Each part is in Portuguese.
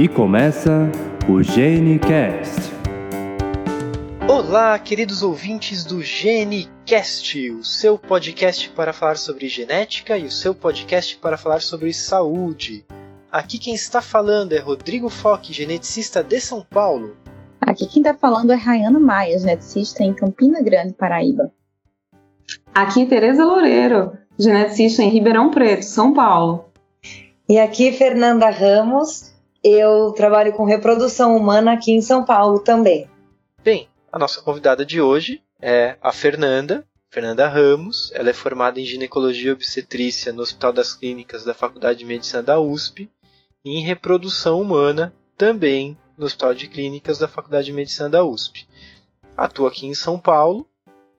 E começa o GeneCast. Olá, queridos ouvintes do GeneCast, o seu podcast para falar sobre genética e o seu podcast para falar sobre saúde. Aqui quem está falando é Rodrigo Foque, geneticista de São Paulo. Aqui quem está falando é Rayana Maia, geneticista em Campina Grande, Paraíba. Aqui Tereza Loureiro, geneticista em Ribeirão Preto, São Paulo. E aqui Fernanda Ramos, eu trabalho com reprodução humana aqui em São Paulo também. Bem, a nossa convidada de hoje é a Fernanda, Fernanda Ramos. Ela é formada em ginecologia e obstetrícia no Hospital das Clínicas da Faculdade de Medicina da USP e em reprodução humana também no Hospital de Clínicas da Faculdade de Medicina da USP. Atua aqui em São Paulo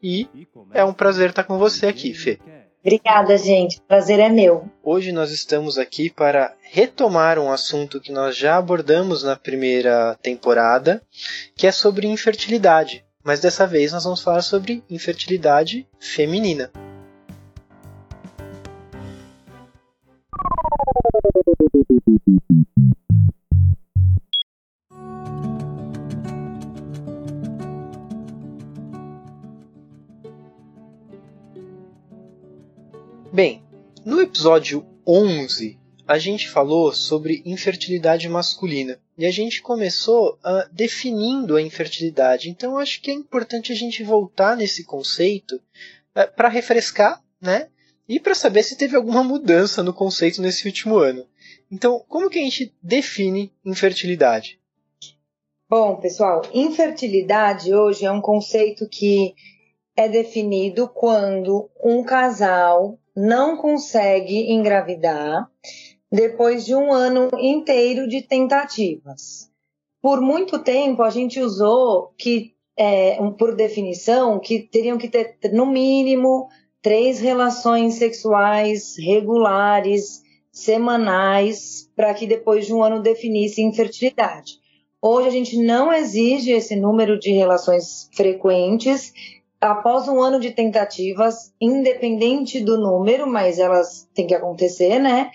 e é um prazer estar com você aqui, Fê. Obrigada, gente. O prazer é meu. Hoje nós estamos aqui para retomar um assunto que nós já abordamos na primeira temporada, que é sobre infertilidade. Mas dessa vez nós vamos falar sobre infertilidade feminina. Bem, no episódio 11 a gente falou sobre infertilidade masculina e a gente começou uh, definindo a infertilidade. Então acho que é importante a gente voltar nesse conceito uh, para refrescar, né? E para saber se teve alguma mudança no conceito nesse último ano. Então, como que a gente define infertilidade? Bom, pessoal, infertilidade hoje é um conceito que é definido quando um casal não consegue engravidar depois de um ano inteiro de tentativas. Por muito tempo a gente usou que, é, por definição, que teriam que ter no mínimo três relações sexuais regulares, semanais, para que depois de um ano definisse infertilidade. Hoje a gente não exige esse número de relações frequentes após um ano de tentativas, independente do número, mas elas têm que acontecer, né?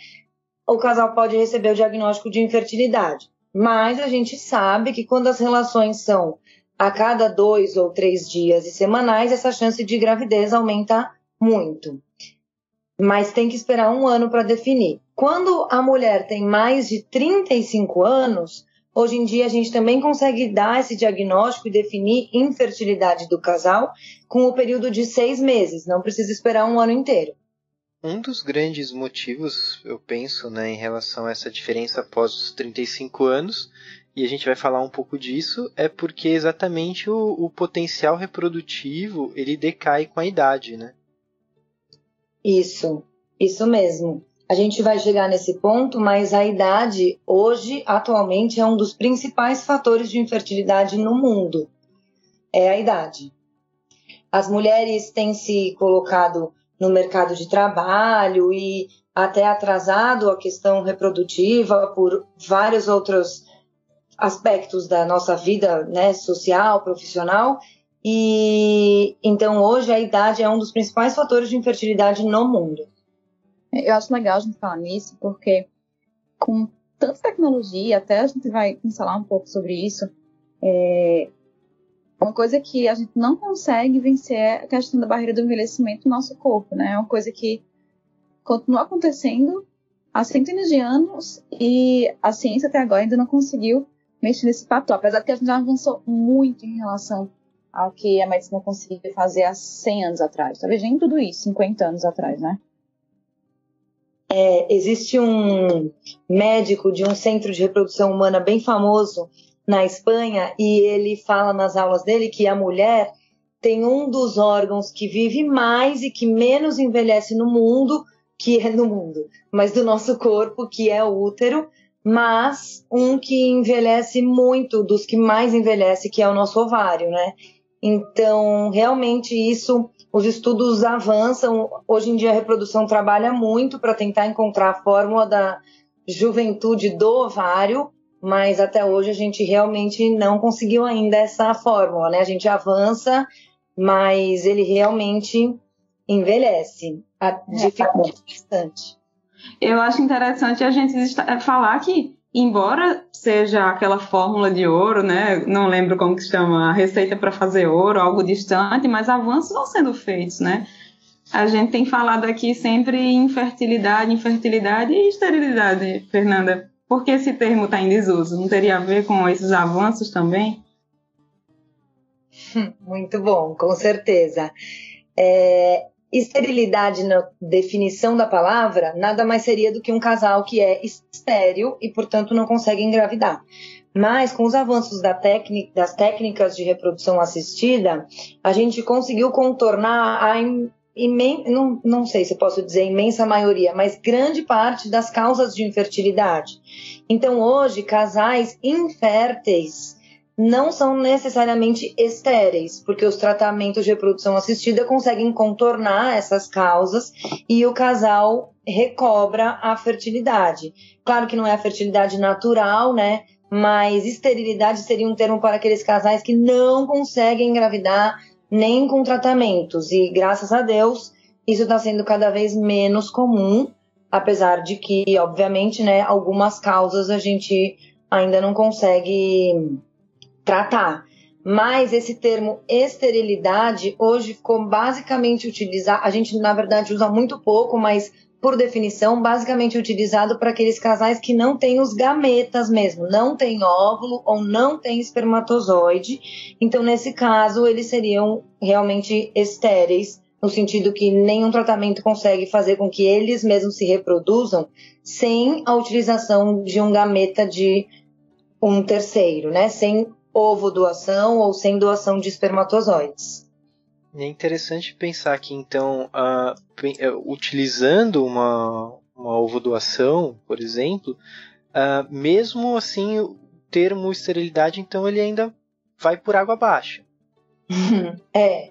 O casal pode receber o diagnóstico de infertilidade. Mas a gente sabe que quando as relações são a cada dois ou três dias e semanais, essa chance de gravidez aumenta muito. Mas tem que esperar um ano para definir. Quando a mulher tem mais de 35 anos, Hoje em dia, a gente também consegue dar esse diagnóstico e definir infertilidade do casal com o período de seis meses, não precisa esperar um ano inteiro. Um dos grandes motivos, eu penso, né, em relação a essa diferença após os 35 anos, e a gente vai falar um pouco disso, é porque exatamente o, o potencial reprodutivo ele decai com a idade, né? Isso, isso mesmo. A gente vai chegar nesse ponto, mas a idade hoje, atualmente, é um dos principais fatores de infertilidade no mundo. É a idade. As mulheres têm se colocado no mercado de trabalho e até atrasado a questão reprodutiva por vários outros aspectos da nossa vida, né, social, profissional. E então hoje a idade é um dos principais fatores de infertilidade no mundo. Eu acho legal a gente falar nisso, porque com tanta tecnologia, até a gente vai falar um pouco sobre isso, é uma coisa que a gente não consegue vencer é a questão da barreira do envelhecimento no nosso corpo, né? É uma coisa que continua acontecendo há centenas de anos e a ciência até agora ainda não conseguiu mexer nesse pato, apesar de que a gente já avançou muito em relação ao que a medicina conseguiu fazer há 100 anos atrás. Talvez nem tudo isso, 50 anos atrás, né? É, existe um médico de um centro de reprodução humana bem famoso na Espanha e ele fala nas aulas dele que a mulher tem um dos órgãos que vive mais e que menos envelhece no mundo, que é no mundo, mas do nosso corpo, que é o útero, mas um que envelhece muito, dos que mais envelhece, que é o nosso ovário, né? Então, realmente isso os estudos avançam. Hoje em dia, a reprodução trabalha muito para tentar encontrar a fórmula da juventude do ovário, mas até hoje a gente realmente não conseguiu ainda essa fórmula, né? A gente avança, mas ele realmente envelhece. A é, dificuldade bastante. Eu acho interessante a gente falar que embora seja aquela fórmula de ouro, né? Não lembro como que se chama, a receita para fazer ouro, algo distante, mas avanços vão sendo feitos, né? A gente tem falado aqui sempre em fertilidade, infertilidade e esterilidade, Fernanda. Por que esse termo está em desuso? Não teria a ver com esses avanços também? Muito bom, com certeza. É, esterilidade, na definição da palavra, nada mais seria do que um casal que é estéril e, portanto, não consegue engravidar. Mas, com os avanços da das técnicas de reprodução assistida, a gente conseguiu contornar a imen não, não sei se posso dizer imensa maioria, mas grande parte das causas de infertilidade. Então, hoje, casais inférteis não são necessariamente estéreis, porque os tratamentos de reprodução assistida conseguem contornar essas causas e o casal recobra a fertilidade. Claro que não é a fertilidade natural, né? Mas esterilidade seria um termo para aqueles casais que não conseguem engravidar nem com tratamentos. E graças a Deus, isso está sendo cada vez menos comum, apesar de que, obviamente, né, algumas causas a gente ainda não consegue tratar. Mas esse termo esterilidade hoje ficou basicamente utilizado, a gente na verdade usa muito pouco, mas por definição, basicamente utilizado para aqueles casais que não têm os gametas mesmo, não tem óvulo ou não tem espermatozoide. Então, nesse caso, eles seriam realmente estéreis, no sentido que nenhum tratamento consegue fazer com que eles mesmos se reproduzam sem a utilização de um gameta de um terceiro, né? Sem ovo doação ou sem doação de espermatozoides. É interessante pensar que, então, uh, utilizando uma, uma ovodoação, por exemplo, mesmo assim, o termo esterilidade, então, ele ainda vai por água abaixo. é.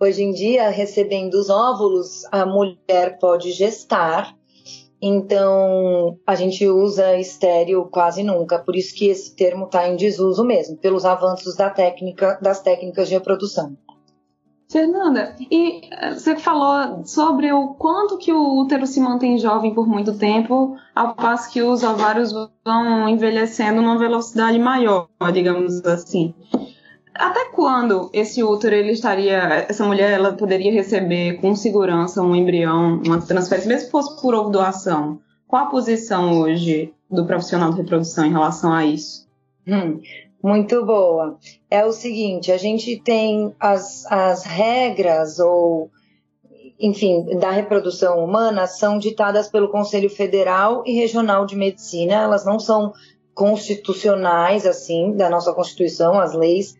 Hoje em dia, recebendo os óvulos, a mulher pode gestar, então a gente usa estéreo quase nunca, por isso que esse termo está em desuso mesmo, pelos avanços da técnica, das técnicas de reprodução. Fernanda, e eh, você falou sobre o quanto que o útero se mantém jovem por muito tempo, ao passo que os ovários vão envelhecendo numa velocidade maior, digamos assim. Até quando esse útero ele estaria, essa mulher ela poderia receber com segurança um embrião, uma transferência, mesmo que fosse por ovo doação? Qual a posição hoje do profissional de reprodução em relação a isso? Hum, muito boa. É o seguinte, a gente tem as, as regras ou enfim, da reprodução humana são ditadas pelo Conselho Federal e Regional de Medicina, elas não são constitucionais assim da nossa Constituição, as leis,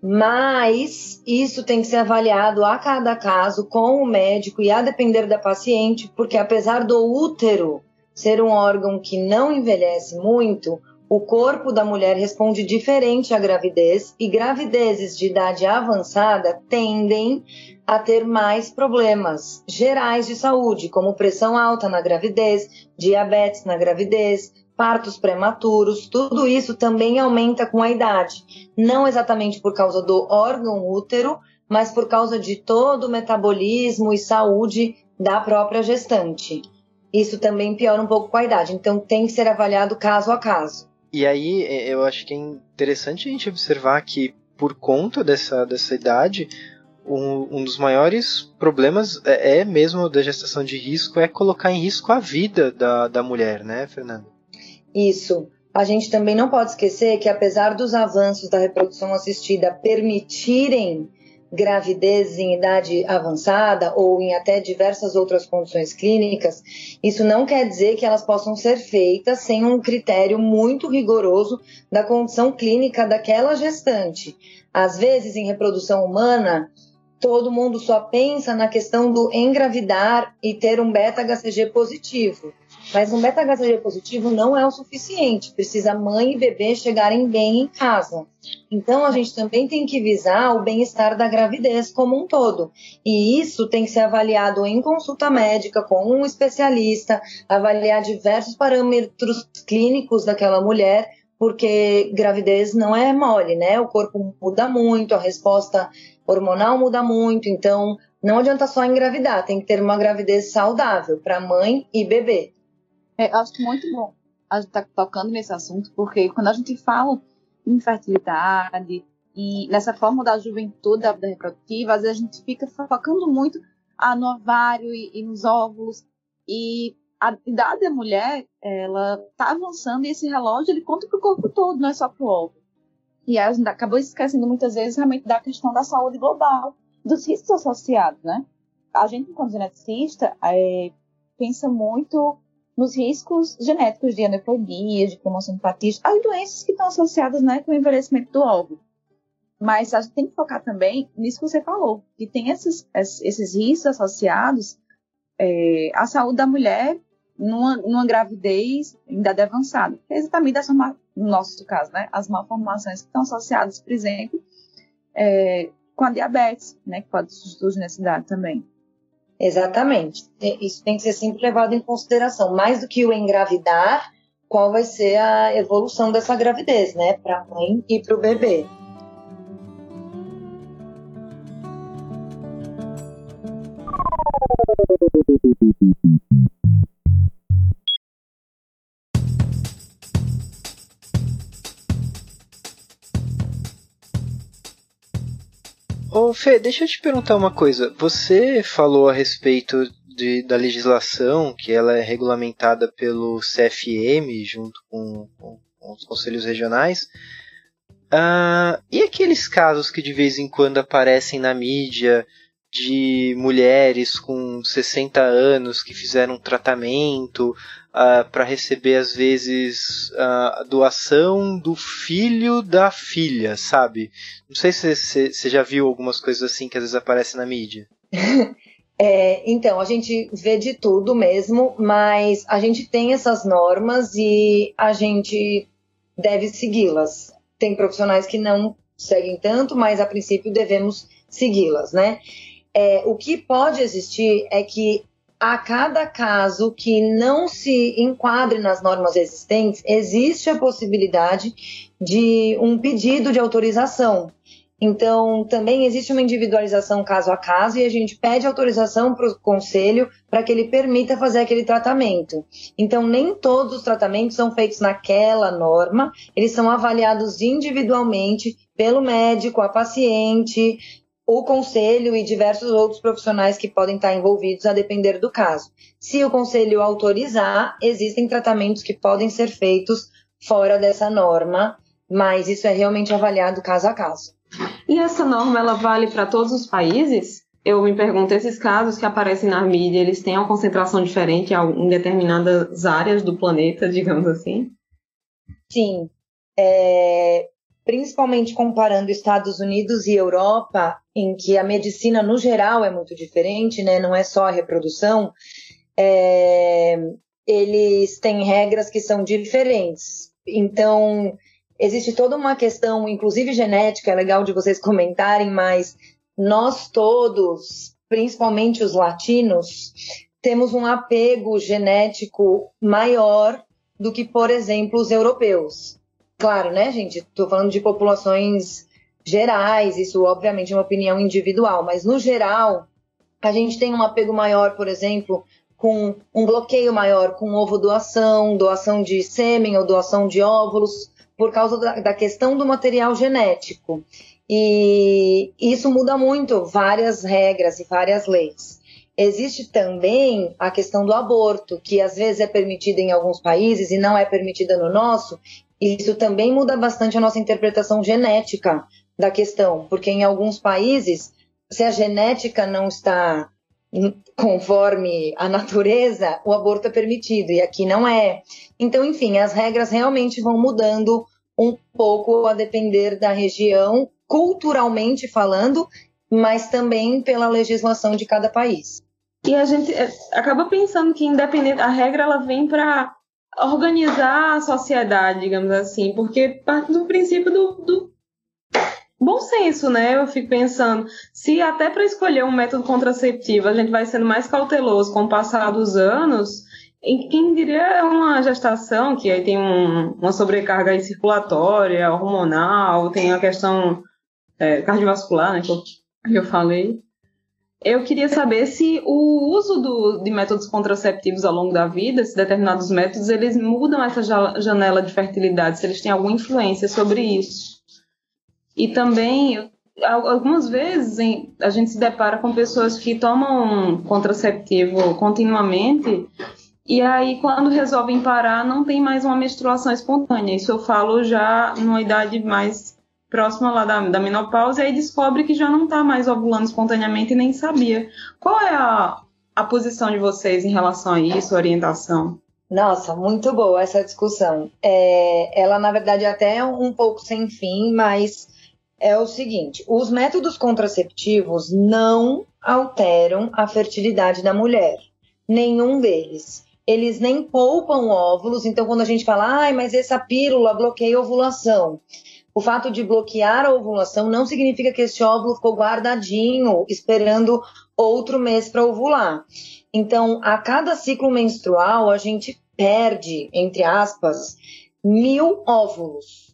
mas isso tem que ser avaliado a cada caso com o médico e a depender da paciente, porque apesar do útero ser um órgão que não envelhece muito, o corpo da mulher responde diferente à gravidez e gravidezes de idade avançada tendem a ter mais problemas gerais de saúde, como pressão alta na gravidez, diabetes na gravidez, partos prematuros, tudo isso também aumenta com a idade. Não exatamente por causa do órgão útero, mas por causa de todo o metabolismo e saúde da própria gestante. Isso também piora um pouco com a idade, então tem que ser avaliado caso a caso. E aí é, eu acho que é interessante a gente observar que por conta dessa, dessa idade, um, um dos maiores problemas é, é, mesmo da gestação de risco, é colocar em risco a vida da, da mulher, né, Fernanda? Isso. A gente também não pode esquecer que apesar dos avanços da reprodução assistida permitirem gravidez em idade avançada ou em até diversas outras condições clínicas, isso não quer dizer que elas possam ser feitas sem um critério muito rigoroso da condição clínica daquela gestante. Às vezes, em reprodução humana, todo mundo só pensa na questão do engravidar e ter um beta-HCG positivo. Mas um beta-HCG positivo não é o suficiente. Precisa mãe e bebê chegarem bem em casa. Então a gente também tem que visar o bem-estar da gravidez como um todo. E isso tem que ser avaliado em consulta médica com um especialista, avaliar diversos parâmetros clínicos daquela mulher, porque gravidez não é mole, né? O corpo muda muito, a resposta hormonal muda muito, então não adianta só engravidar, tem que ter uma gravidez saudável para mãe e bebê. É, acho muito bom a gente está tocando nesse assunto, porque quando a gente fala em infertilidade e nessa forma da juventude da vida reprodutiva, às vezes a gente fica focando muito ah, no ovário e, e nos óvulos, e a idade da mulher, ela está avançando e esse relógio ele conta para o corpo todo, não é só para o óvulo. E a gente acabou esquecendo muitas vezes realmente da questão da saúde global, dos riscos associados, né? A gente, enquanto geneticista, é, pensa muito nos riscos genéticos de aneuploidia, de patis, as doenças que estão associadas né, com o envelhecimento do óvulo. Mas a gente tem que focar também nisso que você falou, que tem esses, esses riscos associados é, à saúde da mulher numa, numa gravidez em idade avançada. É exatamente essa, no nosso caso, né, as malformações que estão associadas, por exemplo, é, com a diabetes, né, que pode surgir nessa idade também. Exatamente. Isso tem que ser sempre levado em consideração. Mais do que o engravidar, qual vai ser a evolução dessa gravidez, né? Para a mãe e para o bebê. Ô Fê, deixa eu te perguntar uma coisa. Você falou a respeito de, da legislação, que ela é regulamentada pelo CFM junto com, com, com os conselhos regionais. Uh, e aqueles casos que de vez em quando aparecem na mídia de mulheres com 60 anos que fizeram tratamento uh, para receber às vezes a doação do filho da filha, sabe? Não sei se você já viu algumas coisas assim que às vezes aparecem na mídia. É, então, a gente vê de tudo mesmo, mas a gente tem essas normas e a gente deve segui-las. Tem profissionais que não seguem tanto, mas a princípio devemos segui-las, né? É, o que pode existir é que a cada caso que não se enquadre nas normas existentes, existe a possibilidade de um pedido de autorização. Então, também existe uma individualização caso a caso e a gente pede autorização para o conselho para que ele permita fazer aquele tratamento. Então, nem todos os tratamentos são feitos naquela norma, eles são avaliados individualmente pelo médico, a paciente, o conselho e diversos outros profissionais que podem estar envolvidos a depender do caso. Se o conselho autorizar, existem tratamentos que podem ser feitos fora dessa norma, mas isso é realmente avaliado caso a caso. E essa norma ela vale para todos os países? Eu me pergunto, esses casos que aparecem na mídia, eles têm uma concentração diferente em determinadas áreas do planeta, digamos assim? Sim. É, principalmente comparando Estados Unidos e Europa, em que a medicina no geral é muito diferente, né? Não é só a reprodução. É, eles têm regras que são diferentes. Então, existe toda uma questão, inclusive genética, é legal de vocês comentarem, mas nós todos, principalmente os latinos, temos um apego genético maior do que, por exemplo, os europeus. Claro, né, gente? Estou falando de populações gerais, isso obviamente é uma opinião individual, mas no geral, a gente tem um apego maior, por exemplo, com um bloqueio maior com ovo doação, doação de sêmen ou doação de óvulos, por causa da, da questão do material genético. E isso muda muito várias regras e várias leis. Existe também a questão do aborto, que às vezes é permitida em alguns países e não é permitida no nosso, isso também muda bastante a nossa interpretação genética da questão, porque em alguns países, se a genética não está conforme a natureza, o aborto é permitido e aqui não é. Então, enfim, as regras realmente vão mudando um pouco a depender da região, culturalmente falando, mas também pela legislação de cada país. E a gente é, acaba pensando que independente a regra ela vem para organizar a sociedade, digamos assim, porque parte do princípio do, do bom senso, né? Eu fico pensando, se até para escolher um método contraceptivo a gente vai sendo mais cauteloso com o passar dos anos, em quem diria uma gestação que aí tem um, uma sobrecarga circulatória, hormonal, tem a questão é, cardiovascular, né, que eu, que eu falei. Eu queria saber se o uso do, de métodos contraceptivos ao longo da vida, se determinados métodos, eles mudam essa janela de fertilidade, se eles têm alguma influência sobre isso. E também, algumas vezes, a gente se depara com pessoas que tomam contraceptivo continuamente e aí, quando resolvem parar, não tem mais uma menstruação espontânea. Isso eu falo já numa idade mais próxima lá da, da menopausa, e aí descobre que já não está mais ovulando espontaneamente e nem sabia. Qual é a, a posição de vocês em relação a isso, orientação? Nossa, muito boa essa discussão. É, ela, na verdade, é até um pouco sem fim, mas é o seguinte: os métodos contraceptivos não alteram a fertilidade da mulher. Nenhum deles eles nem poupam óvulos, então quando a gente fala, ai, mas essa pílula bloqueia ovulação. O fato de bloquear a ovulação não significa que esse óvulo ficou guardadinho, esperando outro mês para ovular. Então, a cada ciclo menstrual, a gente perde, entre aspas, mil óvulos.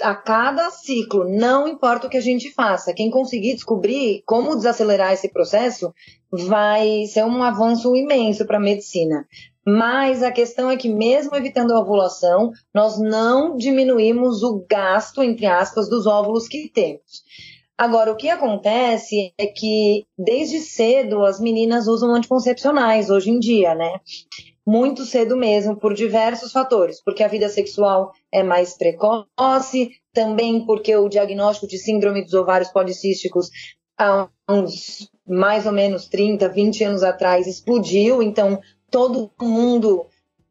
A cada ciclo, não importa o que a gente faça. Quem conseguir descobrir como desacelerar esse processo vai ser um avanço imenso para a medicina. Mas a questão é que, mesmo evitando a ovulação, nós não diminuímos o gasto, entre aspas, dos óvulos que temos. Agora, o que acontece é que, desde cedo, as meninas usam anticoncepcionais hoje em dia, né? Muito cedo mesmo, por diversos fatores. Porque a vida sexual é mais precoce, também porque o diagnóstico de síndrome dos ovários policísticos há uns mais ou menos 30, 20 anos atrás explodiu, então todo mundo,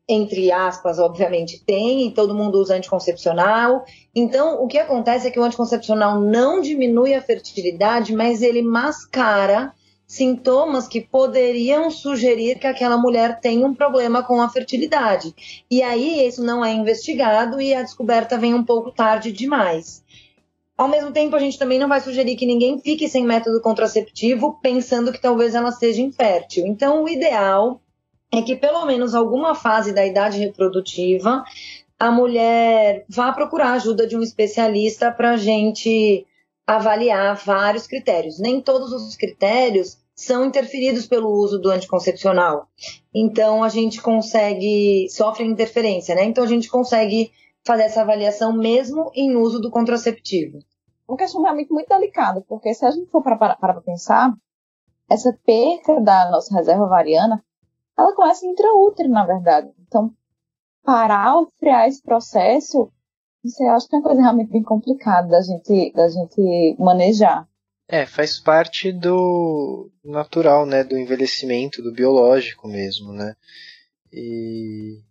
entre aspas, obviamente, tem, e todo mundo usa anticoncepcional. Então, o que acontece é que o anticoncepcional não diminui a fertilidade, mas ele mascara sintomas que poderiam sugerir que aquela mulher tem um problema com a fertilidade. E aí isso não é investigado e a descoberta vem um pouco tarde demais. Ao mesmo tempo, a gente também não vai sugerir que ninguém fique sem método contraceptivo pensando que talvez ela seja infértil. Então, o ideal é que pelo menos alguma fase da idade reprodutiva a mulher vá procurar ajuda de um especialista para a gente avaliar vários critérios. Nem todos os critérios são interferidos pelo uso do anticoncepcional. Então a gente consegue sofre interferência, né? Então a gente consegue fazer essa avaliação mesmo em uso do contraceptivo. Um questionamento muito delicado, porque se a gente for para pensar, essa perca da nossa reserva ovariana ela começa intraútero, na verdade. Então, parar ou frear esse processo, isso eu acho que é uma coisa realmente bem complicada da gente, da gente manejar. É, faz parte do natural, né, do envelhecimento, do biológico mesmo, né? E,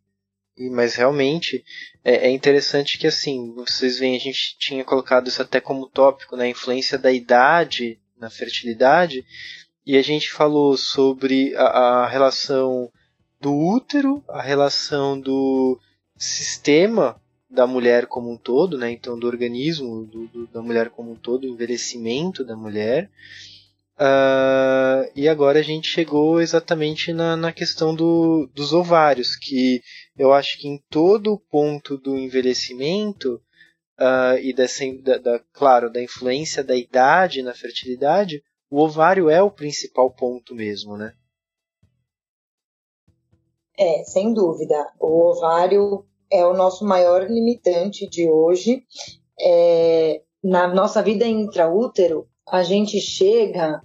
e mas realmente é, é, interessante que assim, vocês veem, a gente tinha colocado isso até como tópico, né, a influência da idade na fertilidade, e a gente falou sobre a, a relação do útero, a relação do sistema da mulher como um todo, né? então do organismo do, do, da mulher como um todo, o envelhecimento da mulher. Uh, e agora a gente chegou exatamente na, na questão do, dos ovários, que eu acho que em todo ponto do envelhecimento uh, e dessa, da, da, claro, da influência da idade na fertilidade, o ovário é o principal ponto mesmo, né? É, sem dúvida. O ovário é o nosso maior limitante de hoje. É, na nossa vida intraútero, a gente chega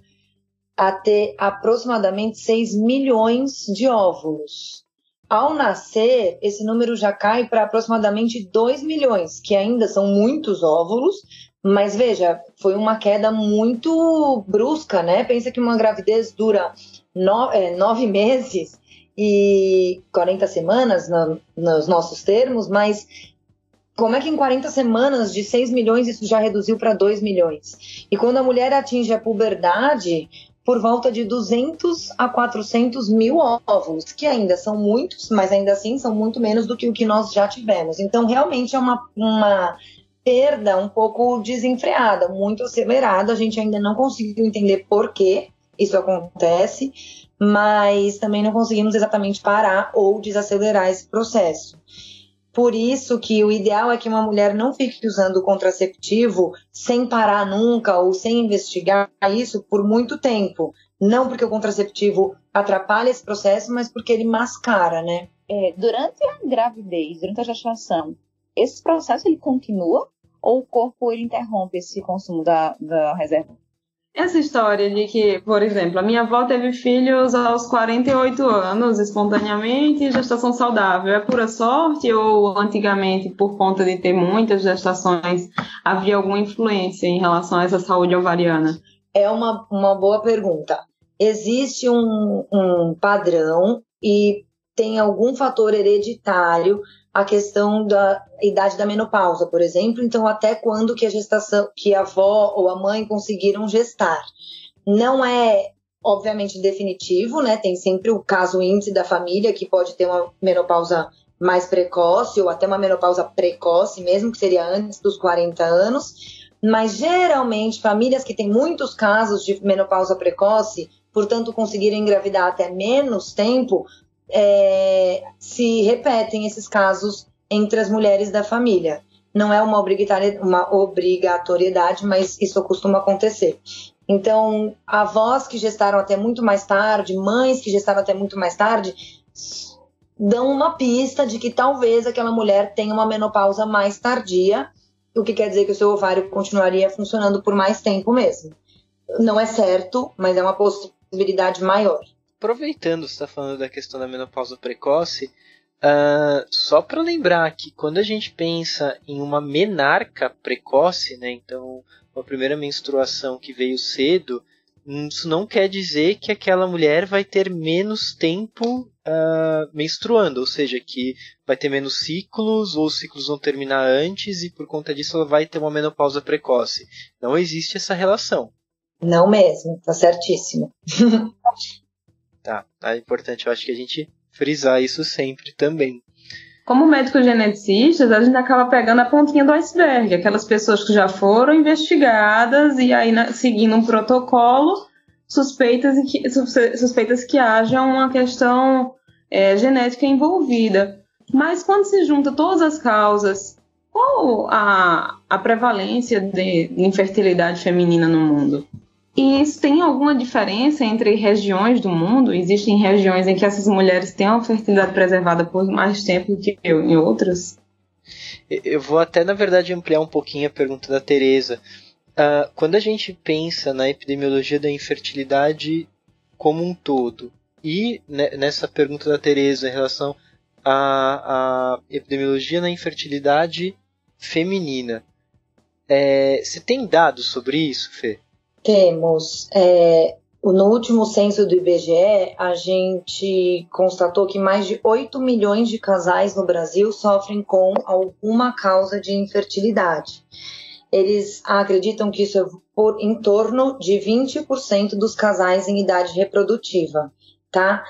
a ter aproximadamente 6 milhões de óvulos. Ao nascer, esse número já cai para aproximadamente 2 milhões, que ainda são muitos óvulos, mas veja, foi uma queda muito brusca, né? Pensa que uma gravidez dura no, é, nove meses e 40 semanas no, nos nossos termos, mas como é que em 40 semanas de 6 milhões isso já reduziu para 2 milhões? E quando a mulher atinge a puberdade, por volta de 200 a 400 mil óvulos, que ainda são muitos, mas ainda assim são muito menos do que o que nós já tivemos. Então, realmente é uma, uma perda um pouco desenfreada, muito acelerada. A gente ainda não conseguiu entender por que isso acontece, mas também não conseguimos exatamente parar ou desacelerar esse processo. Por isso que o ideal é que uma mulher não fique usando o contraceptivo sem parar nunca ou sem investigar isso por muito tempo. Não porque o contraceptivo atrapalha esse processo, mas porque ele mascara, né? É, durante a gravidez, durante a gestação, esse processo ele continua ou o corpo ele interrompe esse consumo da, da reserva? Essa história de que, por exemplo, a minha avó teve filhos aos 48 anos, espontaneamente, gestação saudável, é pura sorte ou antigamente, por conta de ter muitas gestações, havia alguma influência em relação a essa saúde ovariana? É uma, uma boa pergunta. Existe um, um padrão e tem algum fator hereditário a questão da idade da menopausa, por exemplo, então até quando que a gestação, que a avó ou a mãe conseguiram gestar. Não é obviamente definitivo, né? Tem sempre o caso índice da família que pode ter uma menopausa mais precoce ou até uma menopausa precoce, mesmo que seria antes dos 40 anos. Mas geralmente famílias que têm muitos casos de menopausa precoce, portanto conseguiram engravidar até menos tempo, é, se repetem esses casos entre as mulheres da família. Não é uma, uma obrigatoriedade, mas isso costuma acontecer. Então, avós que gestaram até muito mais tarde, mães que gestaram até muito mais tarde, dão uma pista de que talvez aquela mulher tenha uma menopausa mais tardia, o que quer dizer que o seu ovário continuaria funcionando por mais tempo mesmo. Não é certo, mas é uma possibilidade maior aproveitando você está falando da questão da menopausa precoce, uh, só para lembrar que quando a gente pensa em uma menarca precoce, né, então uma primeira menstruação que veio cedo, isso não quer dizer que aquela mulher vai ter menos tempo uh, menstruando, ou seja, que vai ter menos ciclos, ou os ciclos vão terminar antes e por conta disso ela vai ter uma menopausa precoce. Não existe essa relação. Não mesmo, tá certíssimo. Tá importante, eu acho que a gente frisar isso sempre também. Como médicos geneticistas, a gente acaba pegando a pontinha do iceberg, aquelas pessoas que já foram investigadas e aí seguindo um protocolo, suspeitas que, suspeitas que haja uma questão é, genética envolvida. Mas quando se junta todas as causas, qual a, a prevalência de infertilidade feminina no mundo? E isso tem alguma diferença entre regiões do mundo? Existem regiões em que essas mulheres têm a fertilidade preservada por mais tempo do que em outras? Eu vou até, na verdade, ampliar um pouquinho a pergunta da Tereza. Uh, quando a gente pensa na epidemiologia da infertilidade como um todo, e nessa pergunta da Tereza em relação à, à epidemiologia na infertilidade feminina, é, você tem dados sobre isso, Fê? Temos. É, no último censo do IBGE, a gente constatou que mais de 8 milhões de casais no Brasil sofrem com alguma causa de infertilidade. Eles acreditam que isso é por em torno de 20% dos casais em idade reprodutiva, tá?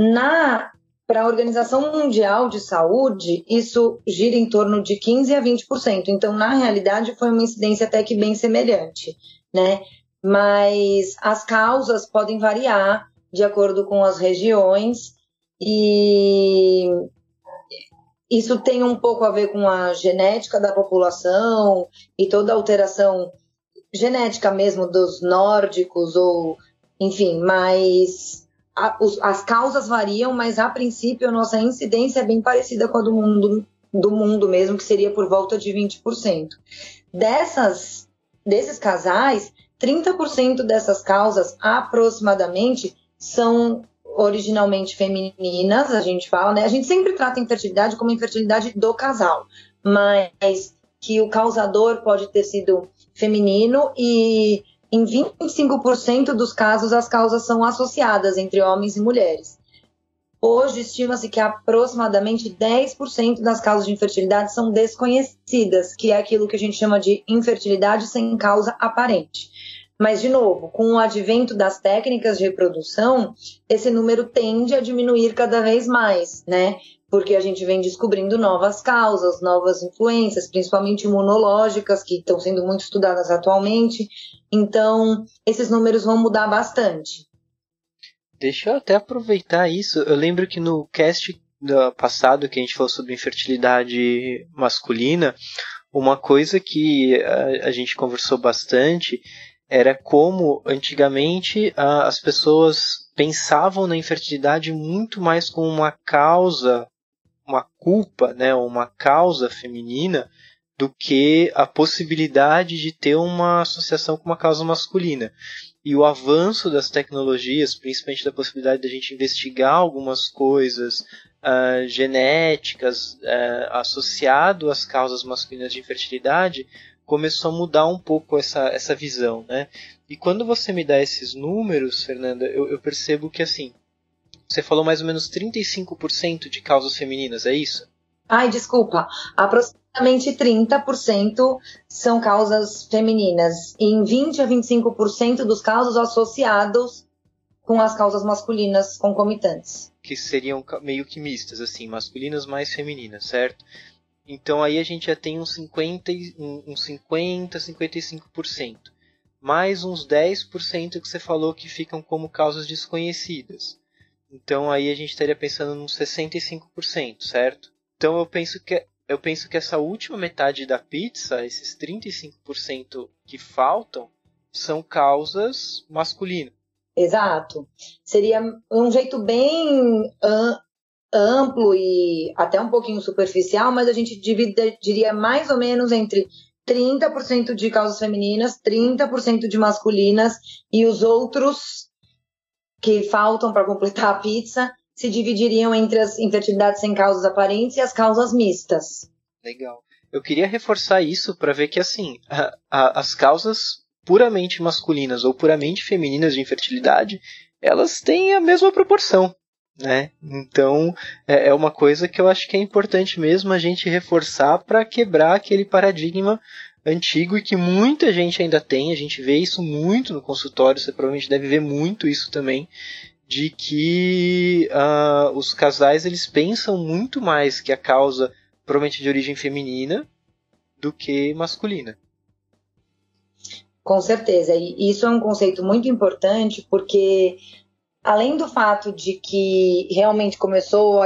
Na para a Organização Mundial de Saúde, isso gira em torno de 15 a 20%. Então, na realidade, foi uma incidência até que bem semelhante, né? Mas as causas podem variar de acordo com as regiões e isso tem um pouco a ver com a genética da população e toda a alteração genética mesmo dos nórdicos ou enfim, mas a, os, as causas variam, mas a princípio a nossa incidência é bem parecida com a do mundo do mundo mesmo, que seria por volta de 20%. Dessas desses casais, 30% dessas causas, aproximadamente, são originalmente femininas, a gente fala, né? A gente sempre trata a infertilidade como infertilidade do casal, mas que o causador pode ter sido feminino e em 25% dos casos as causas são associadas entre homens e mulheres. Hoje estima-se que aproximadamente 10% das causas de infertilidade são desconhecidas, que é aquilo que a gente chama de infertilidade sem causa aparente. Mas, de novo, com o advento das técnicas de reprodução, esse número tende a diminuir cada vez mais, né? Porque a gente vem descobrindo novas causas, novas influências, principalmente imunológicas, que estão sendo muito estudadas atualmente. Então, esses números vão mudar bastante. Deixa eu até aproveitar isso. Eu lembro que no cast do passado que a gente falou sobre infertilidade masculina, uma coisa que a, a gente conversou bastante era como antigamente a, as pessoas pensavam na infertilidade muito mais como uma causa, uma culpa, né, uma causa feminina do que a possibilidade de ter uma associação com uma causa masculina. E o avanço das tecnologias, principalmente da possibilidade de a gente investigar algumas coisas uh, genéticas uh, associado às causas masculinas de infertilidade, começou a mudar um pouco essa, essa visão, né? E quando você me dá esses números, Fernanda, eu, eu percebo que assim, você falou mais ou menos 35% de causas femininas, é isso? Ai, desculpa. Aproximadamente 30% são causas femininas. Em 20 a 25% dos casos associados com as causas masculinas concomitantes. Que seriam meio que mistas, assim, masculinas mais femininas, certo? Então aí a gente já tem uns 50, uns 50 55%. Mais uns 10% que você falou que ficam como causas desconhecidas. Então aí a gente estaria pensando nos 65%, certo? Então eu penso que eu penso que essa última metade da pizza, esses 35% que faltam, são causas masculinas. Exato. Seria um jeito bem amplo e até um pouquinho superficial, mas a gente divide, diria mais ou menos entre 30% de causas femininas, 30% de masculinas e os outros que faltam para completar a pizza se dividiriam entre as infertilidades sem causas aparentes e as causas mistas. Legal. Eu queria reforçar isso para ver que assim, a, a, as causas puramente masculinas ou puramente femininas de infertilidade, elas têm a mesma proporção. Né? Então é, é uma coisa que eu acho que é importante mesmo a gente reforçar para quebrar aquele paradigma antigo e que muita gente ainda tem. A gente vê isso muito no consultório, você provavelmente deve ver muito isso também, de que uh, os casais eles pensam muito mais que a causa provavelmente de origem feminina do que masculina. Com certeza, e isso é um conceito muito importante porque além do fato de que realmente começou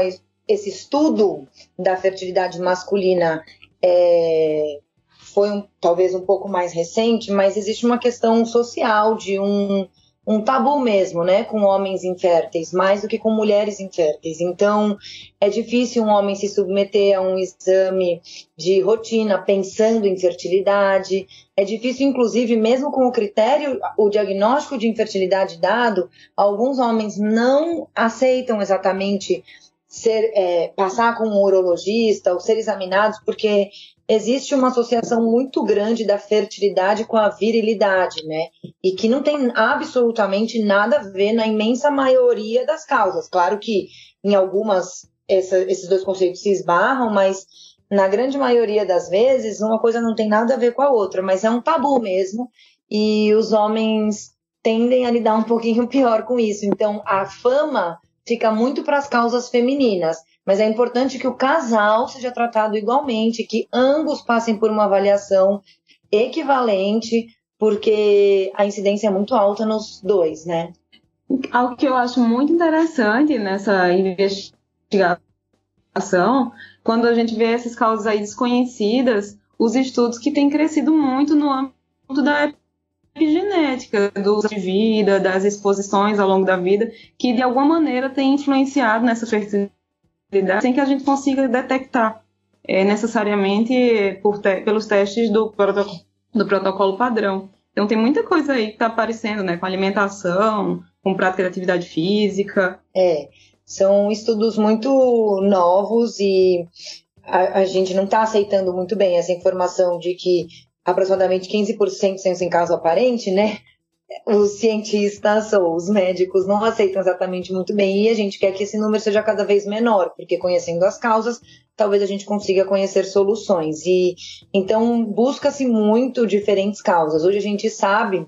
esse estudo da fertilidade masculina é, foi um, talvez um pouco mais recente, mas existe uma questão social de um um tabu mesmo, né, com homens inférteis, mais do que com mulheres inférteis. Então, é difícil um homem se submeter a um exame de rotina pensando em fertilidade. É difícil, inclusive, mesmo com o critério, o diagnóstico de infertilidade dado, alguns homens não aceitam exatamente ser, é, passar com um urologista ou ser examinados, porque existe uma associação muito grande da fertilidade com a virilidade, né? E que não tem absolutamente nada a ver na imensa maioria das causas. Claro que em algumas essa, esses dois conceitos se esbarram, mas na grande maioria das vezes uma coisa não tem nada a ver com a outra, mas é um tabu mesmo. E os homens tendem a lidar um pouquinho pior com isso. Então a fama fica muito para as causas femininas mas é importante que o casal seja tratado igualmente, que ambos passem por uma avaliação equivalente, porque a incidência é muito alta nos dois, né? Algo que eu acho muito interessante nessa investigação, quando a gente vê essas causas aí desconhecidas, os estudos que têm crescido muito no âmbito da epigenética, do de vida, das exposições ao longo da vida, que de alguma maneira têm influenciado nessa fertilidade sem que a gente consiga detectar é, necessariamente por te pelos testes do, protocolo, do protocolo padrão. Então tem muita coisa aí que está aparecendo, né, com alimentação, com prática de atividade física. É, são estudos muito novos e a, a gente não está aceitando muito bem essa informação de que aproximadamente 15% são sem caso aparente, né? os cientistas ou os médicos não aceitam exatamente muito bem e a gente quer que esse número seja cada vez menor, porque conhecendo as causas, talvez a gente consiga conhecer soluções. E então busca-se muito diferentes causas. Hoje a gente sabe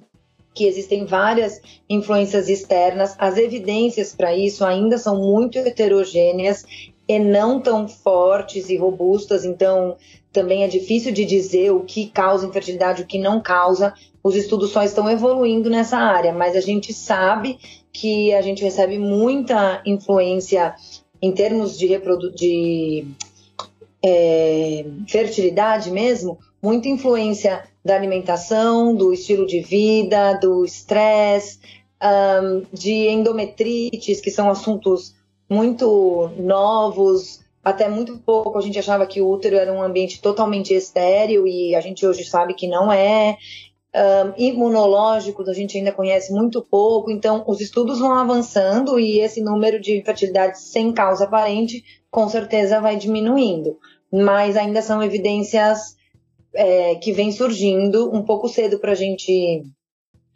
que existem várias influências externas, as evidências para isso ainda são muito heterogêneas e não tão fortes e robustas, então também é difícil de dizer o que causa infertilidade, o que não causa. Os estudos só estão evoluindo nessa área, mas a gente sabe que a gente recebe muita influência em termos de, reprodu de é, fertilidade mesmo, muita influência da alimentação, do estilo de vida, do estresse, um, de endometrites, que são assuntos muito novos. Até muito pouco a gente achava que o útero era um ambiente totalmente estéril e a gente hoje sabe que não é. Um, imunológicos a gente ainda conhece muito pouco, então os estudos vão avançando e esse número de infertilidade sem causa aparente com certeza vai diminuindo, mas ainda são evidências é, que vêm surgindo um pouco cedo para a gente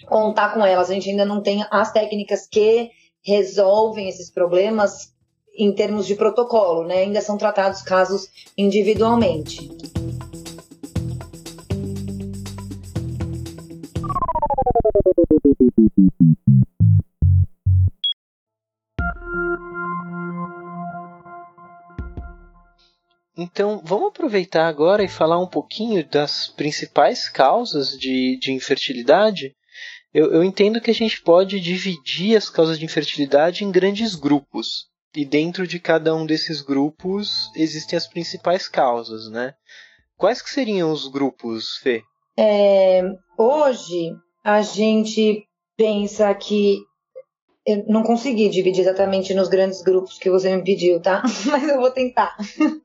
contar com elas. A gente ainda não tem as técnicas que resolvem esses problemas em termos de protocolo, né? Ainda são tratados casos individualmente. Então, vamos aproveitar agora e falar um pouquinho das principais causas de, de infertilidade. Eu, eu entendo que a gente pode dividir as causas de infertilidade em grandes grupos. E dentro de cada um desses grupos existem as principais causas, né? Quais que seriam os grupos, Fê? É, hoje a gente pensa que eu não consegui dividir exatamente nos grandes grupos que você me pediu, tá? Mas eu vou tentar.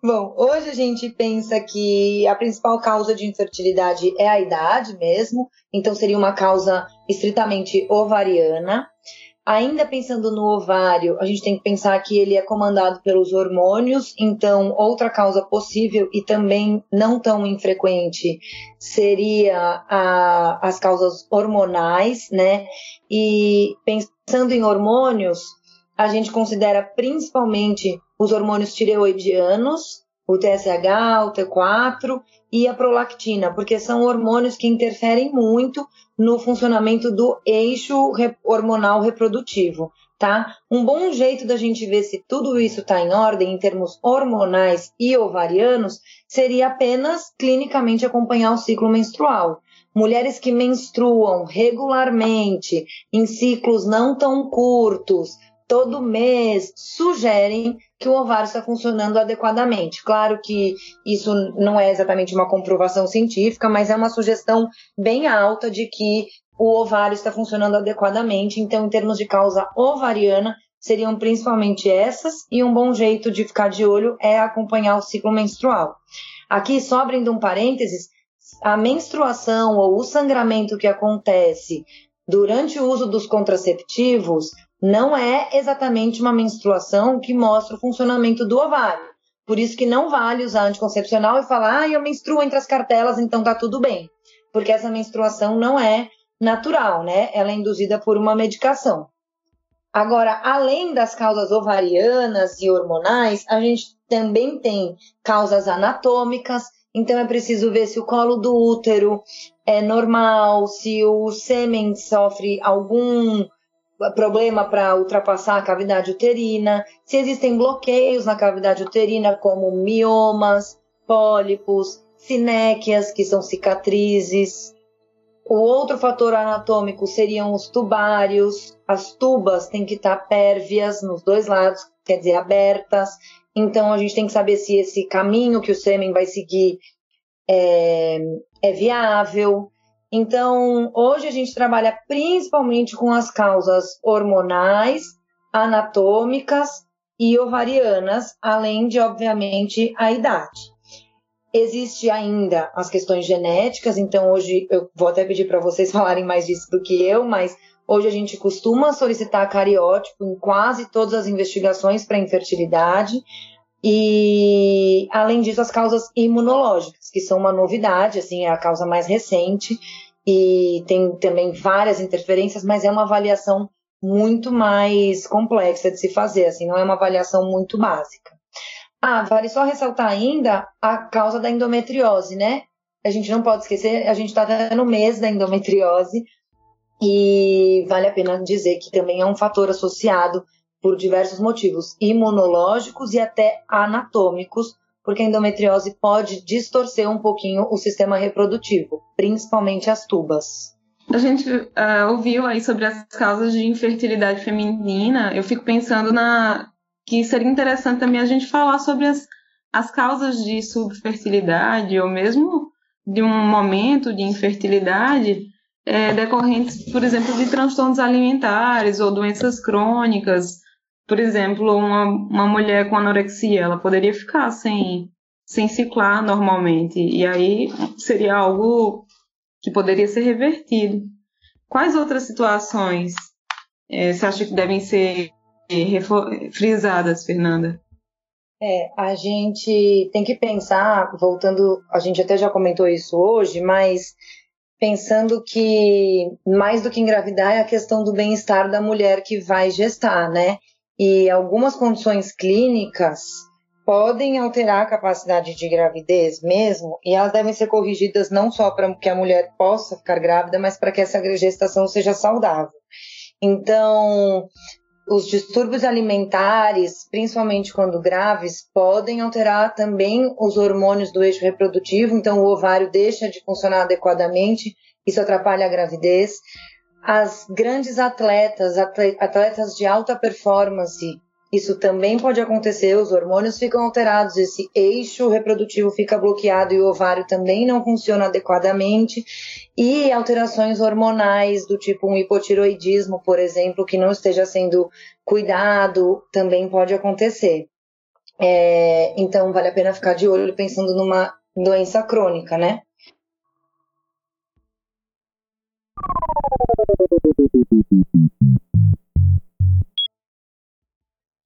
Bom, hoje a gente pensa que a principal causa de infertilidade é a idade mesmo, então seria uma causa estritamente ovariana. Ainda pensando no ovário, a gente tem que pensar que ele é comandado pelos hormônios, então outra causa possível e também não tão infrequente seria a, as causas hormonais, né? E pensando em hormônios, a gente considera principalmente os hormônios tireoidianos, o TSH, o T4 e a prolactina, porque são hormônios que interferem muito no funcionamento do eixo hormonal reprodutivo, tá? Um bom jeito da gente ver se tudo isso está em ordem em termos hormonais e ovarianos seria apenas clinicamente acompanhar o ciclo menstrual. Mulheres que menstruam regularmente, em ciclos não tão curtos, todo mês, sugerem que o ovário está funcionando adequadamente. Claro que isso não é exatamente uma comprovação científica, mas é uma sugestão bem alta de que o ovário está funcionando adequadamente. Então, em termos de causa ovariana, seriam principalmente essas, e um bom jeito de ficar de olho é acompanhar o ciclo menstrual. Aqui, só abrindo um parênteses, a menstruação ou o sangramento que acontece durante o uso dos contraceptivos não é exatamente uma menstruação que mostra o funcionamento do ovário. Por isso que não vale usar anticoncepcional e falar, ah, eu menstruo entre as cartelas, então tá tudo bem. Porque essa menstruação não é natural, né? Ela é induzida por uma medicação. Agora, além das causas ovarianas e hormonais, a gente também tem causas anatômicas, então é preciso ver se o colo do útero é normal, se o sêmen sofre algum problema para ultrapassar a cavidade uterina, se existem bloqueios na cavidade uterina, como miomas, pólipos, sinéquias, que são cicatrizes. O outro fator anatômico seriam os tubários. As tubas têm que estar pérvias nos dois lados, quer dizer, abertas. Então a gente tem que saber se esse caminho que o sêmen vai seguir é, é viável. Então, hoje a gente trabalha principalmente com as causas hormonais, anatômicas e ovarianas, além de, obviamente, a idade. Existe ainda as questões genéticas, então hoje eu vou até pedir para vocês falarem mais disso do que eu, mas hoje a gente costuma solicitar cariótipo em quase todas as investigações para infertilidade. E, além disso, as causas imunológicas, que são uma novidade, assim, é a causa mais recente, e tem também várias interferências, mas é uma avaliação muito mais complexa de se fazer, assim, não é uma avaliação muito básica. Ah, vale só ressaltar ainda a causa da endometriose, né? A gente não pode esquecer, a gente está no mês da endometriose, e vale a pena dizer que também é um fator associado por diversos motivos imunológicos e até anatômicos, porque a endometriose pode distorcer um pouquinho o sistema reprodutivo, principalmente as tubas. A gente uh, ouviu aí sobre as causas de infertilidade feminina. Eu fico pensando na que seria interessante também a gente falar sobre as, as causas de subfertilidade ou mesmo de um momento de infertilidade é, decorrentes, por exemplo, de transtornos alimentares ou doenças crônicas. Por exemplo, uma, uma mulher com anorexia, ela poderia ficar sem, sem ciclar normalmente, e aí seria algo que poderia ser revertido. Quais outras situações é, você acha que devem ser frisadas, Fernanda? É, a gente tem que pensar, voltando, a gente até já comentou isso hoje, mas pensando que mais do que engravidar é a questão do bem-estar da mulher que vai gestar, né? E algumas condições clínicas podem alterar a capacidade de gravidez mesmo, e elas devem ser corrigidas não só para que a mulher possa ficar grávida, mas para que essa gestação seja saudável. Então, os distúrbios alimentares, principalmente quando graves, podem alterar também os hormônios do eixo reprodutivo, então o ovário deixa de funcionar adequadamente, isso atrapalha a gravidez. As grandes atletas, atletas de alta performance, isso também pode acontecer, os hormônios ficam alterados, esse eixo reprodutivo fica bloqueado e o ovário também não funciona adequadamente. E alterações hormonais do tipo um hipotiroidismo, por exemplo, que não esteja sendo cuidado, também pode acontecer. É, então vale a pena ficar de olho pensando numa doença crônica, né?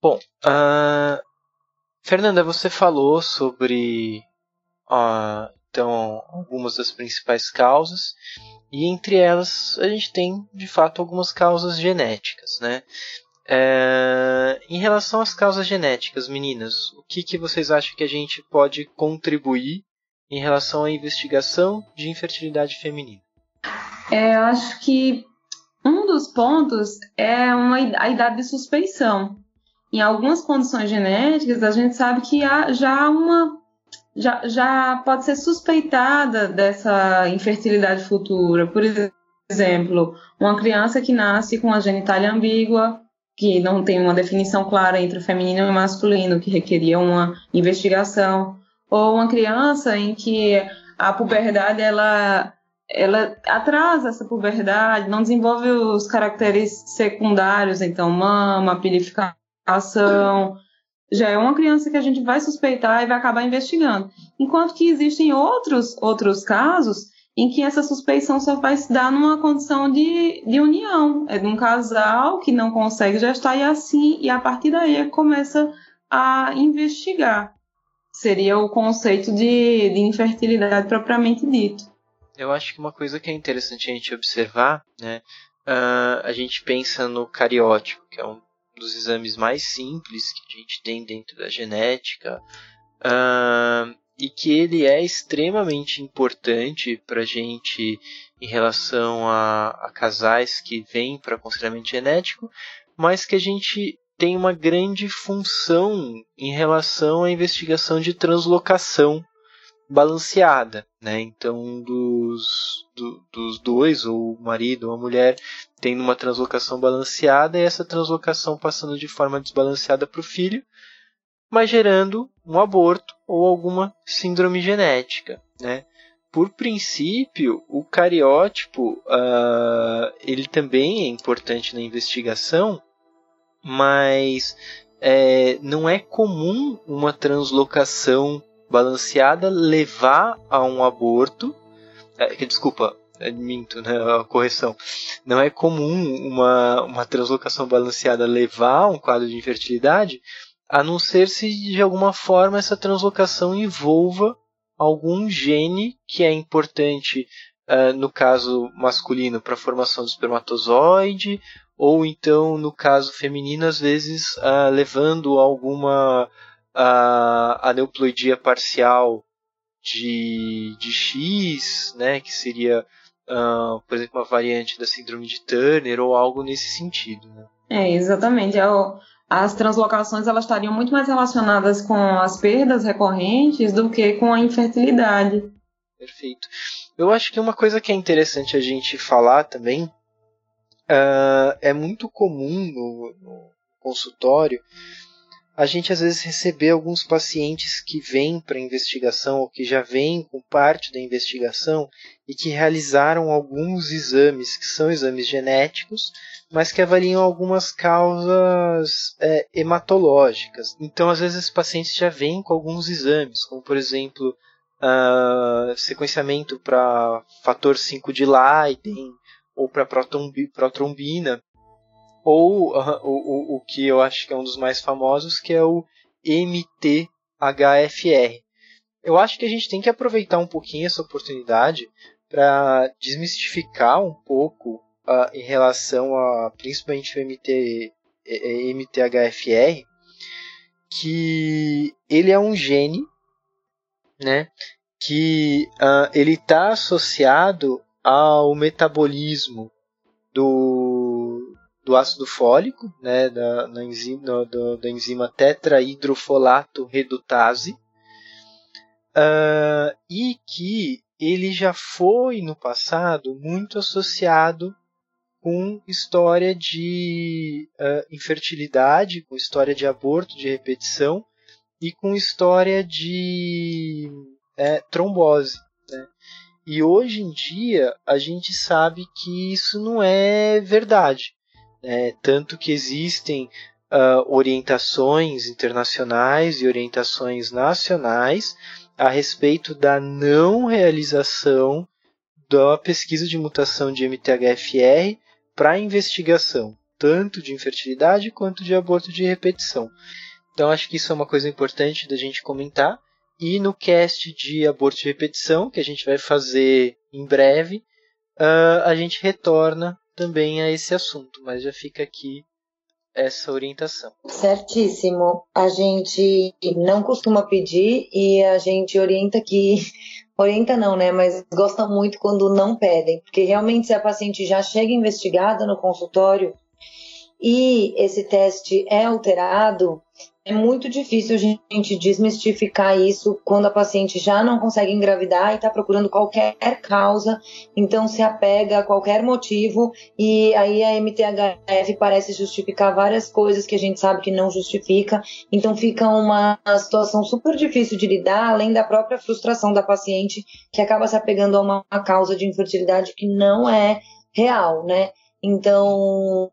Bom, uh, Fernanda, você falou sobre uh, então algumas das principais causas e entre elas a gente tem de fato algumas causas genéticas, né? É, em relação às causas genéticas, meninas, o que, que vocês acham que a gente pode contribuir em relação à investigação de infertilidade feminina? É, eu acho que dos pontos é uma, a idade de suspeição em algumas condições genéticas, a gente sabe que há já uma já, já pode ser suspeitada dessa infertilidade futura. Por exemplo, uma criança que nasce com a genitália ambígua, que não tem uma definição clara entre o feminino e o masculino, que requeria uma investigação, ou uma criança em que a puberdade ela ela atrasa essa puberdade, não desenvolve os caracteres secundários, então mama, pilificação ação, já é uma criança que a gente vai suspeitar e vai acabar investigando. Enquanto que existem outros, outros casos em que essa suspeição só vai se dar numa condição de, de união, é de um casal que não consegue gestar e assim, e a partir daí começa a investigar. Seria o conceito de, de infertilidade propriamente dito. Eu acho que uma coisa que é interessante a gente observar, né, uh, a gente pensa no cariótipo, que é um dos exames mais simples que a gente tem dentro da genética uh, e que ele é extremamente importante para a gente em relação a, a casais que vêm para aconselhamento genético, mas que a gente tem uma grande função em relação à investigação de translocação balanceada, né? Então, dos, do, dos dois, ou o marido ou a mulher, tendo uma translocação balanceada e essa translocação passando de forma desbalanceada para o filho, mas gerando um aborto ou alguma síndrome genética, né? Por princípio, o cariótipo uh, ele também é importante na investigação, mas é, não é comum uma translocação balanceada levar a um aborto. É, desculpa, é, minto, né, a correção. Não é comum uma, uma translocação balanceada levar a um quadro de infertilidade, a não ser se de alguma forma essa translocação envolva algum gene que é importante, uh, no caso masculino, para a formação do espermatozoide, ou então no caso feminino, às vezes uh, levando alguma a aneuploidia parcial de, de X, né, que seria, uh, por exemplo, uma variante da síndrome de Turner ou algo nesse sentido. Né? É, exatamente. É as translocações elas estariam muito mais relacionadas com as perdas recorrentes do que com a infertilidade. Perfeito. Eu acho que uma coisa que é interessante a gente falar também uh, é muito comum no, no consultório a gente às vezes receber alguns pacientes que vêm para investigação ou que já vêm com parte da investigação e que realizaram alguns exames que são exames genéticos, mas que avaliam algumas causas é, hematológicas. Então, às vezes, esses pacientes já vêm com alguns exames, como por exemplo uh, sequenciamento para fator 5 de Leiden ou para protrombina ou uh, o, o, o que eu acho que é um dos mais famosos, que é o MTHFR. Eu acho que a gente tem que aproveitar um pouquinho essa oportunidade para desmistificar um pouco uh, em relação a principalmente o MT, MTHFR, que ele é um gene, né, que uh, ele está associado ao metabolismo do, do ácido fólico, né, da, na enzima, do, da enzima tetrahidrofolato redutase, uh, e que ele já foi no passado muito associado com história de uh, infertilidade, com história de aborto de repetição e com história de é, trombose. Né? E hoje em dia a gente sabe que isso não é verdade. É, tanto que existem uh, orientações internacionais e orientações nacionais a respeito da não realização da pesquisa de mutação de MTHFR para investigação, tanto de infertilidade quanto de aborto de repetição. Então acho que isso é uma coisa importante da gente comentar. E no cast de aborto de repetição, que a gente vai fazer em breve, uh, a gente retorna também a esse assunto, mas já fica aqui essa orientação. Certíssimo. A gente não costuma pedir e a gente orienta que orienta não, né, mas gosta muito quando não pedem, porque realmente se a paciente já chega investigada no consultório e esse teste é alterado, é muito difícil a gente desmistificar isso quando a paciente já não consegue engravidar e está procurando qualquer causa, então se apega a qualquer motivo e aí a MTHF parece justificar várias coisas que a gente sabe que não justifica, então fica uma situação super difícil de lidar, além da própria frustração da paciente que acaba se apegando a uma causa de infertilidade que não é real, né? Então,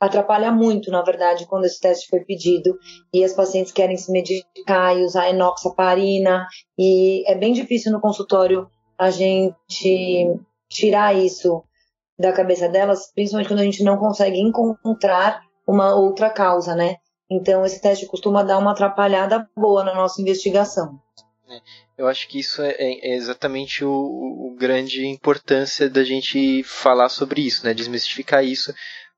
atrapalha muito, na verdade, quando esse teste foi pedido e as pacientes querem se medicar e usar enoxaparina e é bem difícil no consultório a gente tirar isso da cabeça delas, principalmente quando a gente não consegue encontrar uma outra causa, né? Então esse teste costuma dar uma atrapalhada boa na nossa investigação. É, eu acho que isso é, é exatamente o, o grande importância da gente falar sobre isso, né? Desmistificar isso,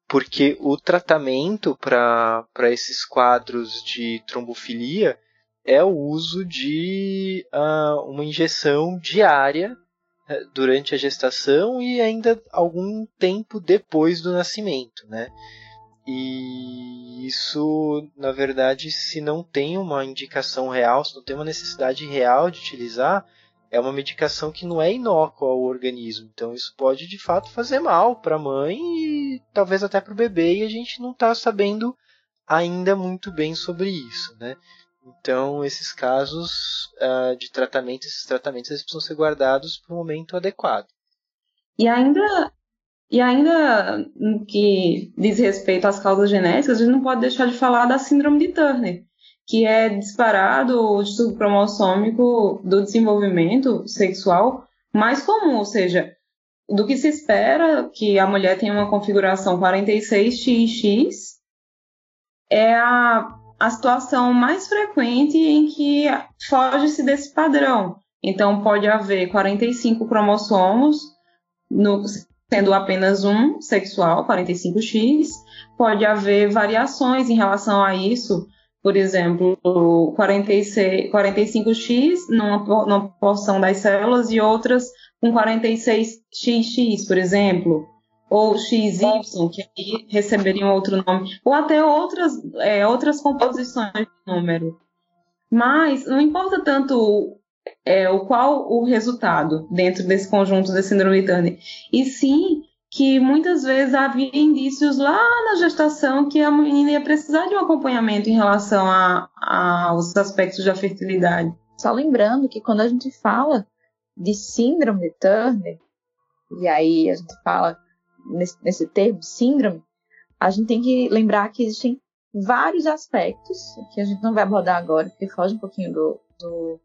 porque o tratamento para esses quadros de trombofilia é o uso de uh, uma injeção diária uh, durante a gestação e ainda algum tempo depois do nascimento, né? E isso, na verdade, se não tem uma indicação real, se não tem uma necessidade real de utilizar, é uma medicação que não é inócua ao organismo. Então isso pode de fato fazer mal para a mãe e talvez até para o bebê e a gente não está sabendo ainda muito bem sobre isso, né? Então esses casos uh, de tratamento, esses tratamentos eles precisam ser guardados para o momento adequado. E ainda e ainda no que diz respeito às causas genéticas, a gente não pode deixar de falar da síndrome de Turner, que é disparado o distúrbio cromossômico do desenvolvimento sexual mais comum, ou seja, do que se espera que a mulher tenha uma configuração 46XX, é a, a situação mais frequente em que foge-se desse padrão. Então, pode haver 45 cromossomos, no, sendo apenas um sexual, 45X, pode haver variações em relação a isso, por exemplo, 46, 45x numa, numa porção das células e outras com 46xx, por exemplo, ou XY, que aí receberiam outro nome, ou até outras, é, outras composições de número. Mas não importa tanto é, o qual o resultado dentro desse conjunto da síndrome Turner, e sim que muitas vezes havia indícios lá na gestação que a menina ia precisar de um acompanhamento em relação a, a, aos aspectos da fertilidade. Só lembrando que quando a gente fala de síndrome de Turner, e aí a gente fala nesse, nesse termo síndrome, a gente tem que lembrar que existem vários aspectos que a gente não vai abordar agora, porque foge um pouquinho do, do,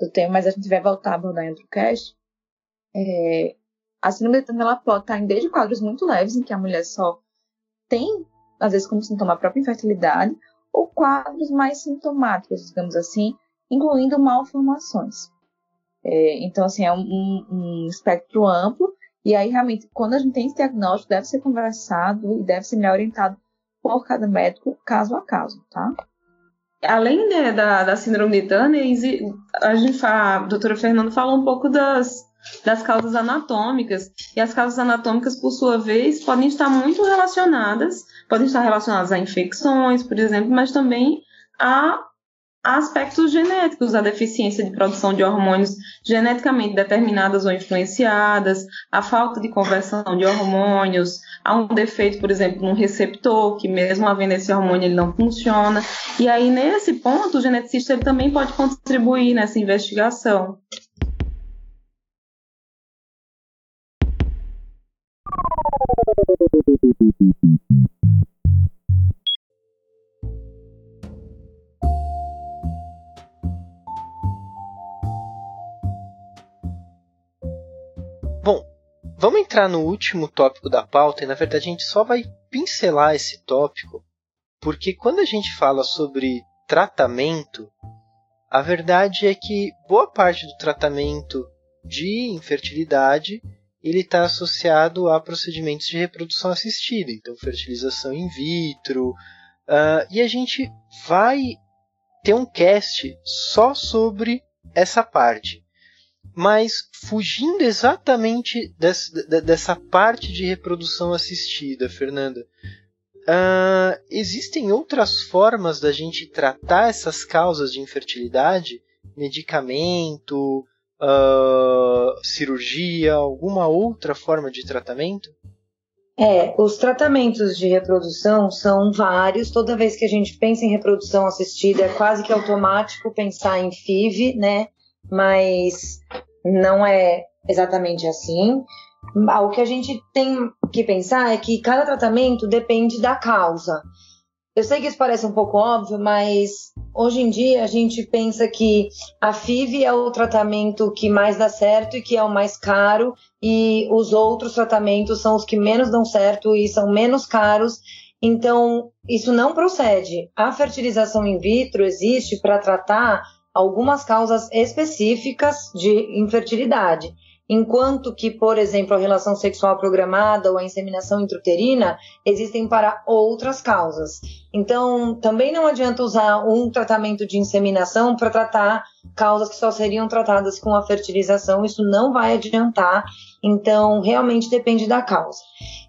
do tema, mas a gente vai voltar a abordar em outro cast. É, a síndrome de Turner ela pode estar em desde quadros muito leves, em que a mulher só tem, às vezes, como sintoma a própria infertilidade, ou quadros mais sintomáticos, digamos assim, incluindo malformações. É, então, assim, é um, um, espectro amplo, e aí, realmente, quando a gente tem esse diagnóstico, deve ser conversado e deve ser melhor orientado por cada médico, caso a caso, tá? Além de, da, da síndrome de Turner, a, gente fala, a doutora Fernanda falou um pouco das, das causas anatômicas, e as causas anatômicas, por sua vez, podem estar muito relacionadas, podem estar relacionadas a infecções, por exemplo, mas também a aspectos genéticos da deficiência de produção de hormônios geneticamente determinadas ou influenciadas, a falta de conversão de hormônios, há um defeito, por exemplo, no receptor, que mesmo havendo esse hormônio ele não funciona. E aí, nesse ponto, o geneticista ele também pode contribuir nessa investigação. Bom, vamos entrar no último tópico da pauta e na verdade a gente só vai pincelar esse tópico porque quando a gente fala sobre tratamento, a verdade é que boa parte do tratamento de infertilidade ele está associado a procedimentos de reprodução assistida, então fertilização in vitro, uh, e a gente vai ter um cast só sobre essa parte mas fugindo exatamente dessa, dessa parte de reprodução assistida, Fernanda. Uh, existem outras formas da gente tratar essas causas de infertilidade? Medicamento, uh, cirurgia, alguma outra forma de tratamento? É, os tratamentos de reprodução são vários. Toda vez que a gente pensa em reprodução assistida, é quase que automático pensar em FIV, né? Mas não é exatamente assim. O que a gente tem que pensar é que cada tratamento depende da causa. Eu sei que isso parece um pouco óbvio, mas hoje em dia a gente pensa que a FIV é o tratamento que mais dá certo e que é o mais caro, e os outros tratamentos são os que menos dão certo e são menos caros. Então, isso não procede. A fertilização in vitro existe para tratar algumas causas específicas de infertilidade. Enquanto que, por exemplo, a relação sexual programada ou a inseminação intrauterina existem para outras causas. Então, também não adianta usar um tratamento de inseminação para tratar causas que só seriam tratadas com a fertilização, isso não vai adiantar. Então, realmente depende da causa.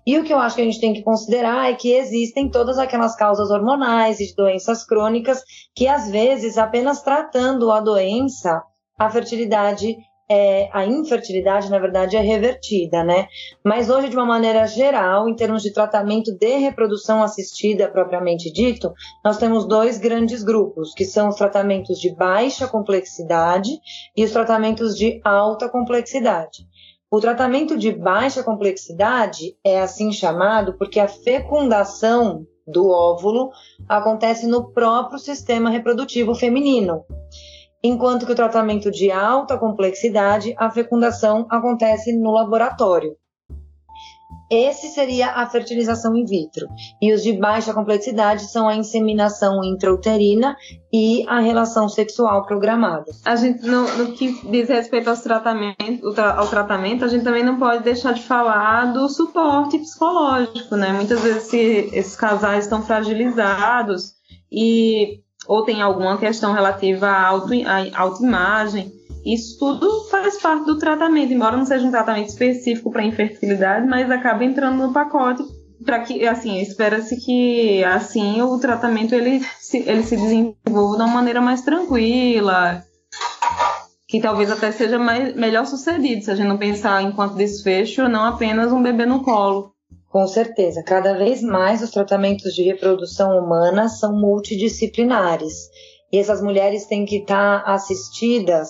E o que eu acho que a gente tem que considerar é que existem todas aquelas causas hormonais e de doenças crônicas que, às vezes, apenas tratando a doença, a fertilidade é, a infertilidade, na verdade, é revertida, né? Mas hoje, de uma maneira geral, em termos de tratamento de reprodução assistida propriamente dito, nós temos dois grandes grupos, que são os tratamentos de baixa complexidade e os tratamentos de alta complexidade. O tratamento de baixa complexidade é assim chamado porque a fecundação do óvulo acontece no próprio sistema reprodutivo feminino, enquanto que o tratamento de alta complexidade, a fecundação acontece no laboratório. Esse seria a fertilização in vitro. E os de baixa complexidade são a inseminação intrauterina e a relação sexual programada. A gente, no, no que diz respeito aos tratamentos, ao tratamento, a gente também não pode deixar de falar do suporte psicológico, né? Muitas vezes esse, esses casais estão fragilizados e ou tem alguma questão relativa à, auto, autoimagem isso tudo faz parte do tratamento, embora não seja um tratamento específico para infertilidade, mas acaba entrando no pacote para que, assim, espera-se que assim o tratamento ele se, ele se desenvolva de uma maneira mais tranquila. que talvez até seja mais, melhor sucedido se a gente não pensar enquanto desfecho, não apenas um bebê no colo. Com certeza, cada vez mais os tratamentos de reprodução humana são multidisciplinares. E essas mulheres têm que estar assistidas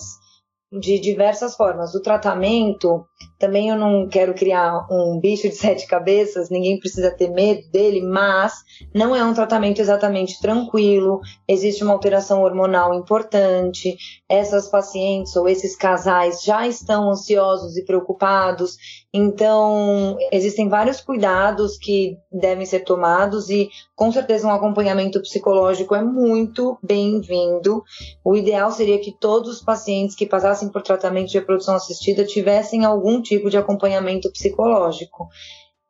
de diversas formas. O tratamento, também eu não quero criar um bicho de sete cabeças, ninguém precisa ter medo dele, mas não é um tratamento exatamente tranquilo, existe uma alteração hormonal importante, essas pacientes ou esses casais já estão ansiosos e preocupados, então existem vários cuidados que devem ser tomados e com certeza um acompanhamento psicológico é muito bem-vindo. O ideal seria que todos os pacientes que passassem por tratamento de reprodução assistida tivessem algum tipo de acompanhamento psicológico.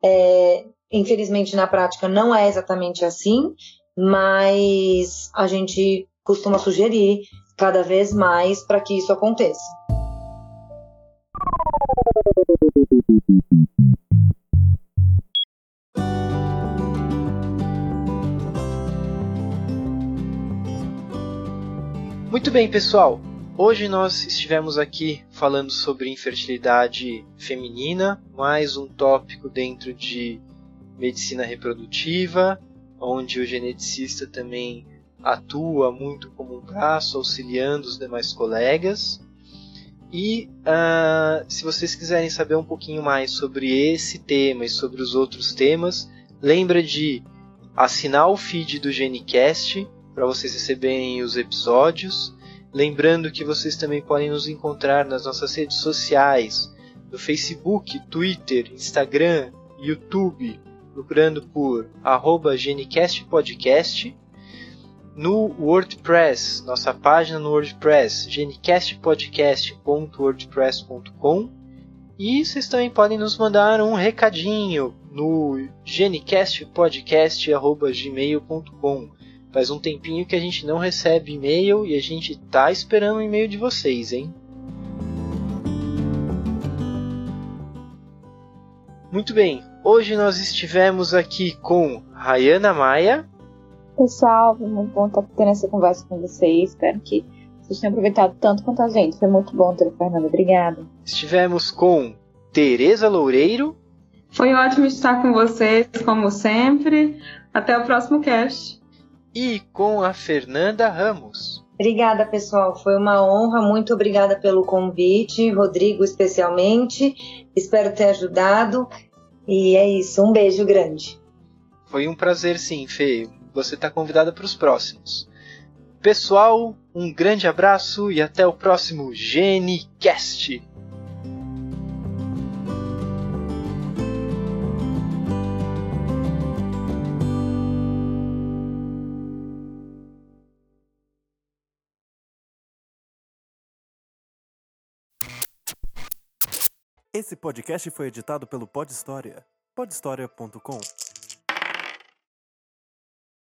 É, infelizmente, na prática, não é exatamente assim, mas a gente costuma sugerir cada vez mais para que isso aconteça. Muito bem, pessoal. Hoje nós estivemos aqui falando sobre infertilidade feminina, mais um tópico dentro de medicina reprodutiva, onde o geneticista também atua muito como um braço auxiliando os demais colegas. E uh, se vocês quiserem saber um pouquinho mais sobre esse tema e sobre os outros temas, lembra de assinar o feed do Genicast para vocês receberem os episódios. Lembrando que vocês também podem nos encontrar nas nossas redes sociais, no Facebook, Twitter, Instagram, YouTube, procurando por arroba genicastpodcast no WordPress, nossa página no WordPress, genicastpodcast.wordpress.com e vocês também podem nos mandar um recadinho no genicastpodcast.gmail.com Faz um tempinho que a gente não recebe e-mail e a gente tá esperando o e-mail de vocês, hein? Muito bem, hoje nós estivemos aqui com Rayana Maia. Pessoal, foi muito bom estar tendo essa conversa com vocês. Espero que vocês tenham aproveitado tanto quanto a gente. Foi muito bom ter a Fernanda. Obrigada. Estivemos com Tereza Loureiro. Foi ótimo estar com vocês, como sempre. Até o próximo cast. E com a Fernanda Ramos. Obrigada, pessoal. Foi uma honra. Muito obrigada pelo convite, Rodrigo especialmente. Espero ter ajudado. E é isso. Um beijo grande. Foi um prazer, sim, Fê você está convidada para os próximos. Pessoal, um grande abraço e até o próximo GeneCast. Esse podcast foi editado pelo Pod História. podhistoria.com